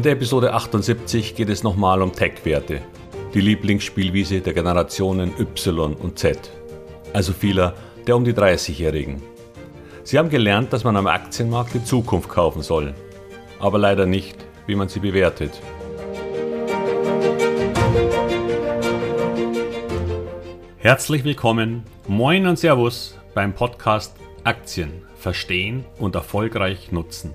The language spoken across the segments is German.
In der Episode 78 geht es nochmal um Tech-Werte, die Lieblingsspielwiese der Generationen Y und Z, also vieler der um die 30-Jährigen. Sie haben gelernt, dass man am Aktienmarkt die Zukunft kaufen soll, aber leider nicht, wie man sie bewertet. Herzlich willkommen, moin und Servus beim Podcast Aktien verstehen und erfolgreich nutzen.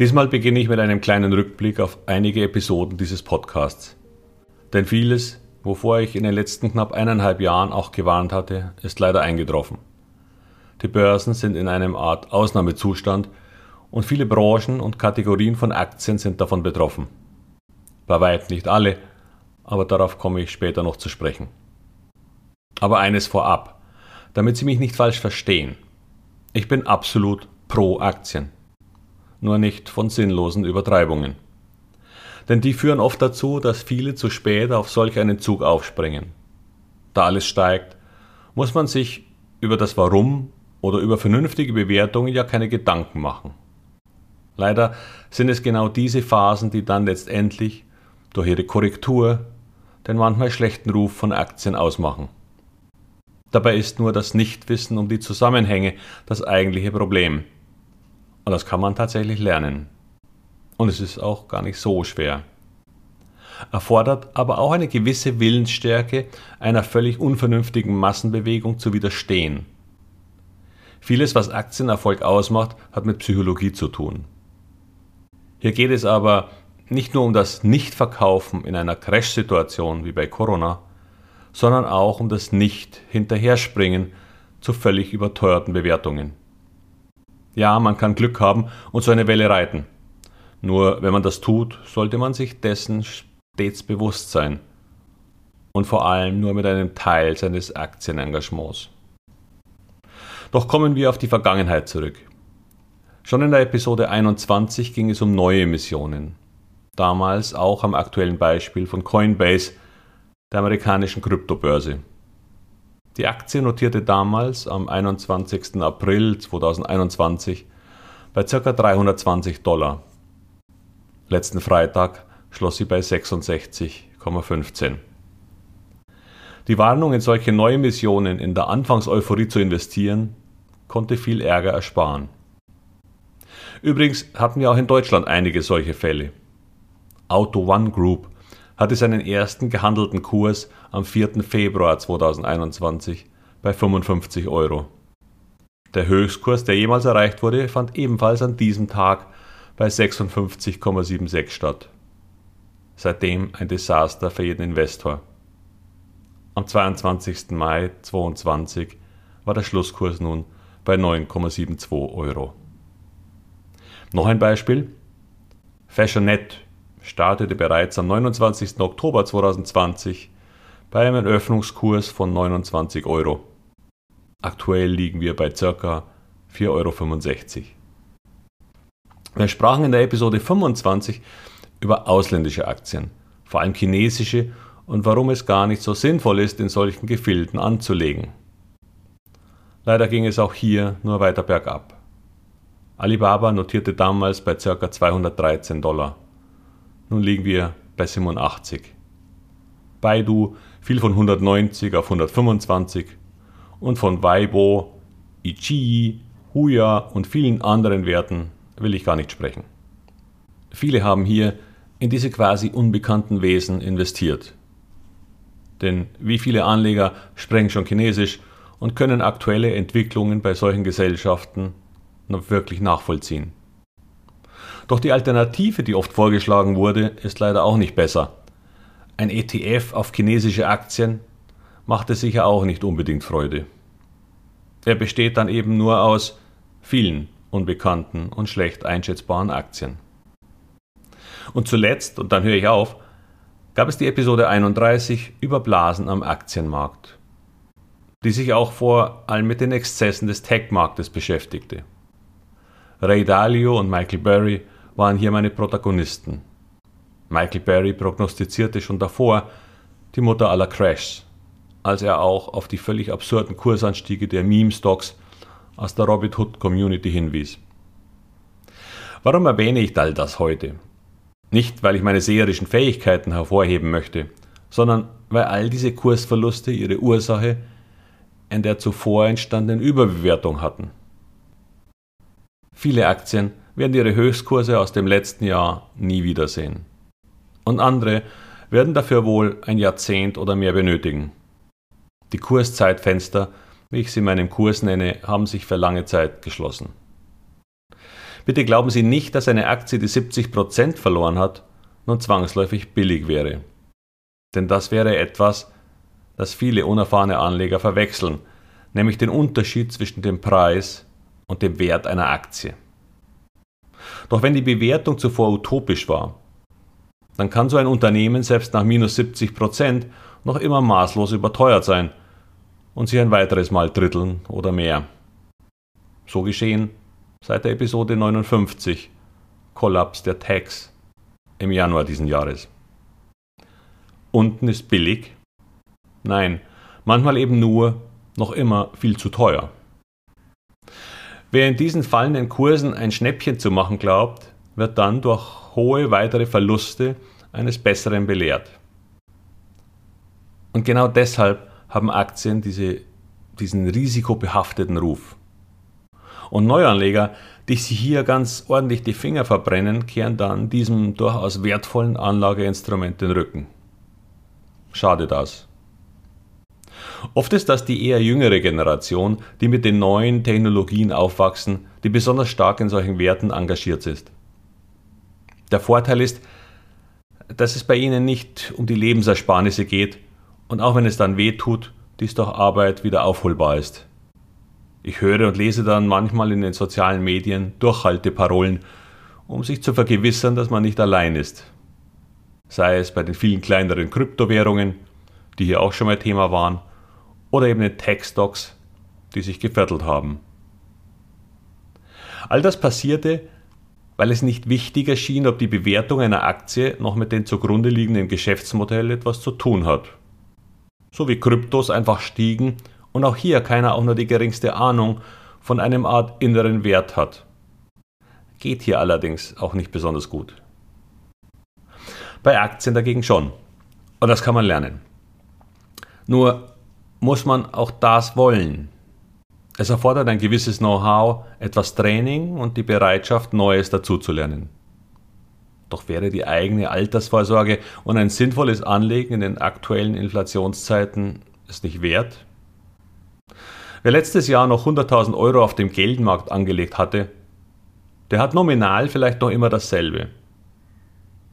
Diesmal beginne ich mit einem kleinen Rückblick auf einige Episoden dieses Podcasts. Denn vieles, wovor ich in den letzten knapp eineinhalb Jahren auch gewarnt hatte, ist leider eingetroffen. Die Börsen sind in einem Art Ausnahmezustand und viele Branchen und Kategorien von Aktien sind davon betroffen. Bei weitem nicht alle, aber darauf komme ich später noch zu sprechen. Aber eines vorab, damit Sie mich nicht falsch verstehen. Ich bin absolut pro Aktien nur nicht von sinnlosen Übertreibungen. Denn die führen oft dazu, dass viele zu spät auf solch einen Zug aufspringen. Da alles steigt, muss man sich über das Warum oder über vernünftige Bewertungen ja keine Gedanken machen. Leider sind es genau diese Phasen, die dann letztendlich durch ihre Korrektur den manchmal schlechten Ruf von Aktien ausmachen. Dabei ist nur das Nichtwissen um die Zusammenhänge das eigentliche Problem. Und das kann man tatsächlich lernen. Und es ist auch gar nicht so schwer. Erfordert aber auch eine gewisse Willensstärke, einer völlig unvernünftigen Massenbewegung zu widerstehen. Vieles, was Aktienerfolg ausmacht, hat mit Psychologie zu tun. Hier geht es aber nicht nur um das Nichtverkaufen in einer Crash-Situation wie bei Corona, sondern auch um das Nicht-Hinterherspringen zu völlig überteuerten Bewertungen. Ja, man kann Glück haben und so eine Welle reiten. Nur wenn man das tut, sollte man sich dessen stets bewusst sein. Und vor allem nur mit einem Teil seines Aktienengagements. Doch kommen wir auf die Vergangenheit zurück. Schon in der Episode 21 ging es um neue Emissionen. Damals auch am aktuellen Beispiel von Coinbase, der amerikanischen Kryptobörse. Die Aktie notierte damals am 21. April 2021 bei ca. 320 Dollar. Letzten Freitag schloss sie bei 66,15. Die Warnung, in solche Neuemissionen in der Anfangseuphorie zu investieren, konnte viel Ärger ersparen. Übrigens hatten wir auch in Deutschland einige solche Fälle. Auto One Group hatte seinen ersten gehandelten Kurs am 4. Februar 2021 bei 55 Euro. Der Höchstkurs, der jemals erreicht wurde, fand ebenfalls an diesem Tag bei 56,76 statt. Seitdem ein Desaster für jeden Investor. Am 22. Mai 2022 war der Schlusskurs nun bei 9,72 Euro. Noch ein Beispiel. Fashionet startete bereits am 29. Oktober 2020 bei einem Eröffnungskurs von 29 Euro. Aktuell liegen wir bei ca. 4,65 Euro. Wir sprachen in der Episode 25 über ausländische Aktien, vor allem chinesische, und warum es gar nicht so sinnvoll ist, in solchen Gefilden anzulegen. Leider ging es auch hier nur weiter bergab. Alibaba notierte damals bei ca. 213 Dollar. Nun liegen wir bei 87. Baidu fiel von 190 auf 125 und von Weibo, Ichi, Huya und vielen anderen Werten will ich gar nicht sprechen. Viele haben hier in diese quasi unbekannten Wesen investiert. Denn wie viele Anleger sprechen schon Chinesisch und können aktuelle Entwicklungen bei solchen Gesellschaften noch wirklich nachvollziehen. Doch die Alternative, die oft vorgeschlagen wurde, ist leider auch nicht besser. Ein ETF auf chinesische Aktien machte sicher auch nicht unbedingt Freude. Er besteht dann eben nur aus vielen unbekannten und schlecht einschätzbaren Aktien. Und zuletzt, und dann höre ich auf, gab es die Episode 31 über Blasen am Aktienmarkt, die sich auch vor allem mit den Exzessen des Tech-Marktes beschäftigte. Ray Dalio und Michael Berry waren hier meine Protagonisten. Michael Berry prognostizierte schon davor die Mutter aller Crashs, als er auch auf die völlig absurden Kursanstiege der Meme-Stocks aus der Robinhood Community hinwies. Warum erwähne ich all das heute? Nicht, weil ich meine seherischen Fähigkeiten hervorheben möchte, sondern weil all diese Kursverluste ihre Ursache in der zuvor entstandenen Überbewertung hatten. Viele Aktien werden ihre Höchstkurse aus dem letzten Jahr nie wiedersehen. Und andere werden dafür wohl ein Jahrzehnt oder mehr benötigen. Die Kurszeitfenster, wie ich sie in meinem Kurs nenne, haben sich für lange Zeit geschlossen. Bitte glauben Sie nicht, dass eine Aktie, die 70% verloren hat, nun zwangsläufig billig wäre. Denn das wäre etwas, das viele unerfahrene Anleger verwechseln, nämlich den Unterschied zwischen dem Preis und dem Wert einer Aktie. Doch wenn die Bewertung zuvor utopisch war, dann kann so ein Unternehmen selbst nach minus 70 Prozent noch immer maßlos überteuert sein und sich ein weiteres Mal dritteln oder mehr. So geschehen seit der Episode 59 Kollaps der Tags im Januar diesen Jahres. Unten ist billig? Nein, manchmal eben nur noch immer viel zu teuer. Wer in diesen fallenden Kursen ein Schnäppchen zu machen glaubt, wird dann durch hohe weitere Verluste eines Besseren belehrt. Und genau deshalb haben Aktien diese, diesen risikobehafteten Ruf. Und Neuanleger, die sich hier ganz ordentlich die Finger verbrennen, kehren dann diesem durchaus wertvollen Anlageinstrument den Rücken. Schade das. Oft ist das die eher jüngere Generation, die mit den neuen Technologien aufwachsen, die besonders stark in solchen Werten engagiert ist. Der Vorteil ist, dass es bei ihnen nicht um die Lebensersparnisse geht und auch wenn es dann weh tut, dies durch Arbeit wieder aufholbar ist. Ich höre und lese dann manchmal in den sozialen Medien Durchhalteparolen, um sich zu vergewissern, dass man nicht allein ist. Sei es bei den vielen kleineren Kryptowährungen, die hier auch schon mal Thema waren, oder eben den Tech-Stocks, die sich geviertelt haben. All das passierte, weil es nicht wichtig erschien, ob die Bewertung einer Aktie noch mit dem zugrunde liegenden Geschäftsmodell etwas zu tun hat. So wie Kryptos einfach stiegen und auch hier keiner auch nur die geringste Ahnung von einem Art inneren Wert hat. Geht hier allerdings auch nicht besonders gut. Bei Aktien dagegen schon. Und das kann man lernen. Nur muss man auch das wollen. Es erfordert ein gewisses Know-how, etwas Training und die Bereitschaft, Neues dazuzulernen. Doch wäre die eigene Altersvorsorge und ein sinnvolles Anlegen in den aktuellen Inflationszeiten es nicht wert? Wer letztes Jahr noch 100.000 Euro auf dem Geldmarkt angelegt hatte, der hat nominal vielleicht noch immer dasselbe.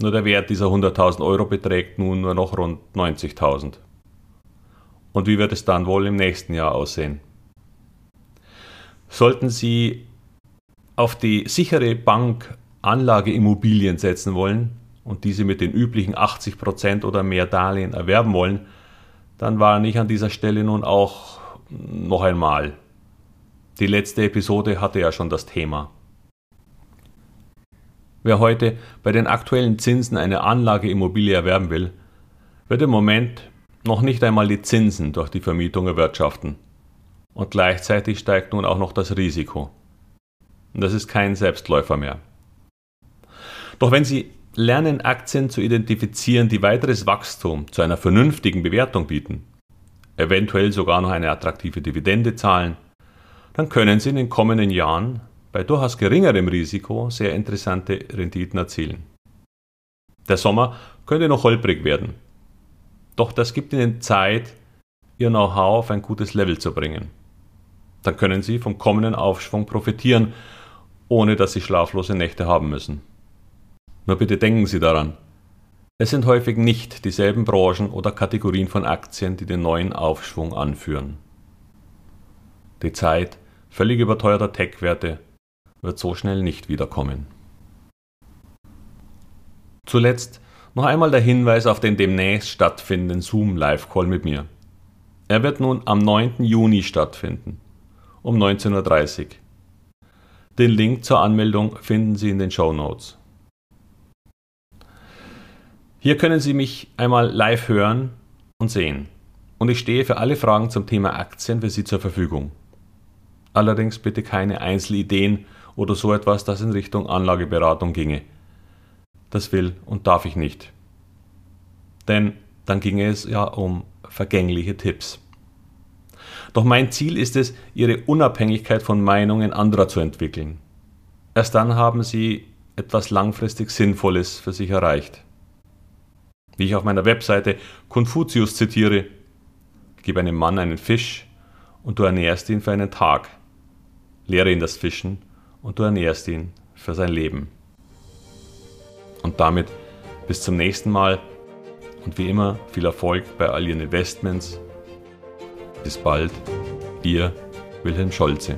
Nur der Wert dieser 100.000 Euro beträgt nun nur noch rund 90.000. Und wie wird es dann wohl im nächsten Jahr aussehen? Sollten Sie auf die sichere Bank Anlageimmobilien setzen wollen und diese mit den üblichen 80% oder mehr Darlehen erwerben wollen, dann warne ich an dieser Stelle nun auch noch einmal. Die letzte Episode hatte ja schon das Thema. Wer heute bei den aktuellen Zinsen eine Anlageimmobilie erwerben will, wird im Moment noch nicht einmal die Zinsen durch die Vermietung erwirtschaften. Und gleichzeitig steigt nun auch noch das Risiko. Das ist kein Selbstläufer mehr. Doch wenn Sie lernen, Aktien zu identifizieren, die weiteres Wachstum zu einer vernünftigen Bewertung bieten, eventuell sogar noch eine attraktive Dividende zahlen, dann können Sie in den kommenden Jahren bei durchaus geringerem Risiko sehr interessante Renditen erzielen. Der Sommer könnte noch holprig werden, doch das gibt Ihnen Zeit, Ihr Know-how auf ein gutes Level zu bringen. Dann können Sie vom kommenden Aufschwung profitieren, ohne dass Sie schlaflose Nächte haben müssen. Nur bitte denken Sie daran, es sind häufig nicht dieselben Branchen oder Kategorien von Aktien, die den neuen Aufschwung anführen. Die Zeit völlig überteuerter Tech-Werte wird so schnell nicht wiederkommen. Zuletzt Noch einmal der Hinweis auf den demnächst stattfindenden Zoom Live Call mit mir. Er wird nun am 9. Juni stattfinden, um 19.30 Uhr. Den Link zur Anmeldung finden Sie in den Show Notes. Hier können Sie mich einmal live hören und sehen. Und ich stehe für alle Fragen zum Thema Aktien für Sie zur Verfügung. Allerdings bitte keine Einzelideen oder so etwas, das in Richtung Anlageberatung ginge. Das will und darf ich nicht. Denn dann ginge es ja um vergängliche Tipps. Doch mein Ziel ist es, Ihre Unabhängigkeit von Meinungen anderer zu entwickeln. Erst dann haben Sie etwas langfristig Sinnvolles für sich erreicht. Wie ich auf meiner Webseite Konfuzius zitiere, gib einem Mann einen Fisch und du ernährst ihn für einen Tag. Lehre ihn das Fischen und du ernährst ihn für sein Leben. Und damit bis zum nächsten Mal und wie immer viel Erfolg bei all Ihren Investments. Bis bald, Ihr Wilhelm Scholze.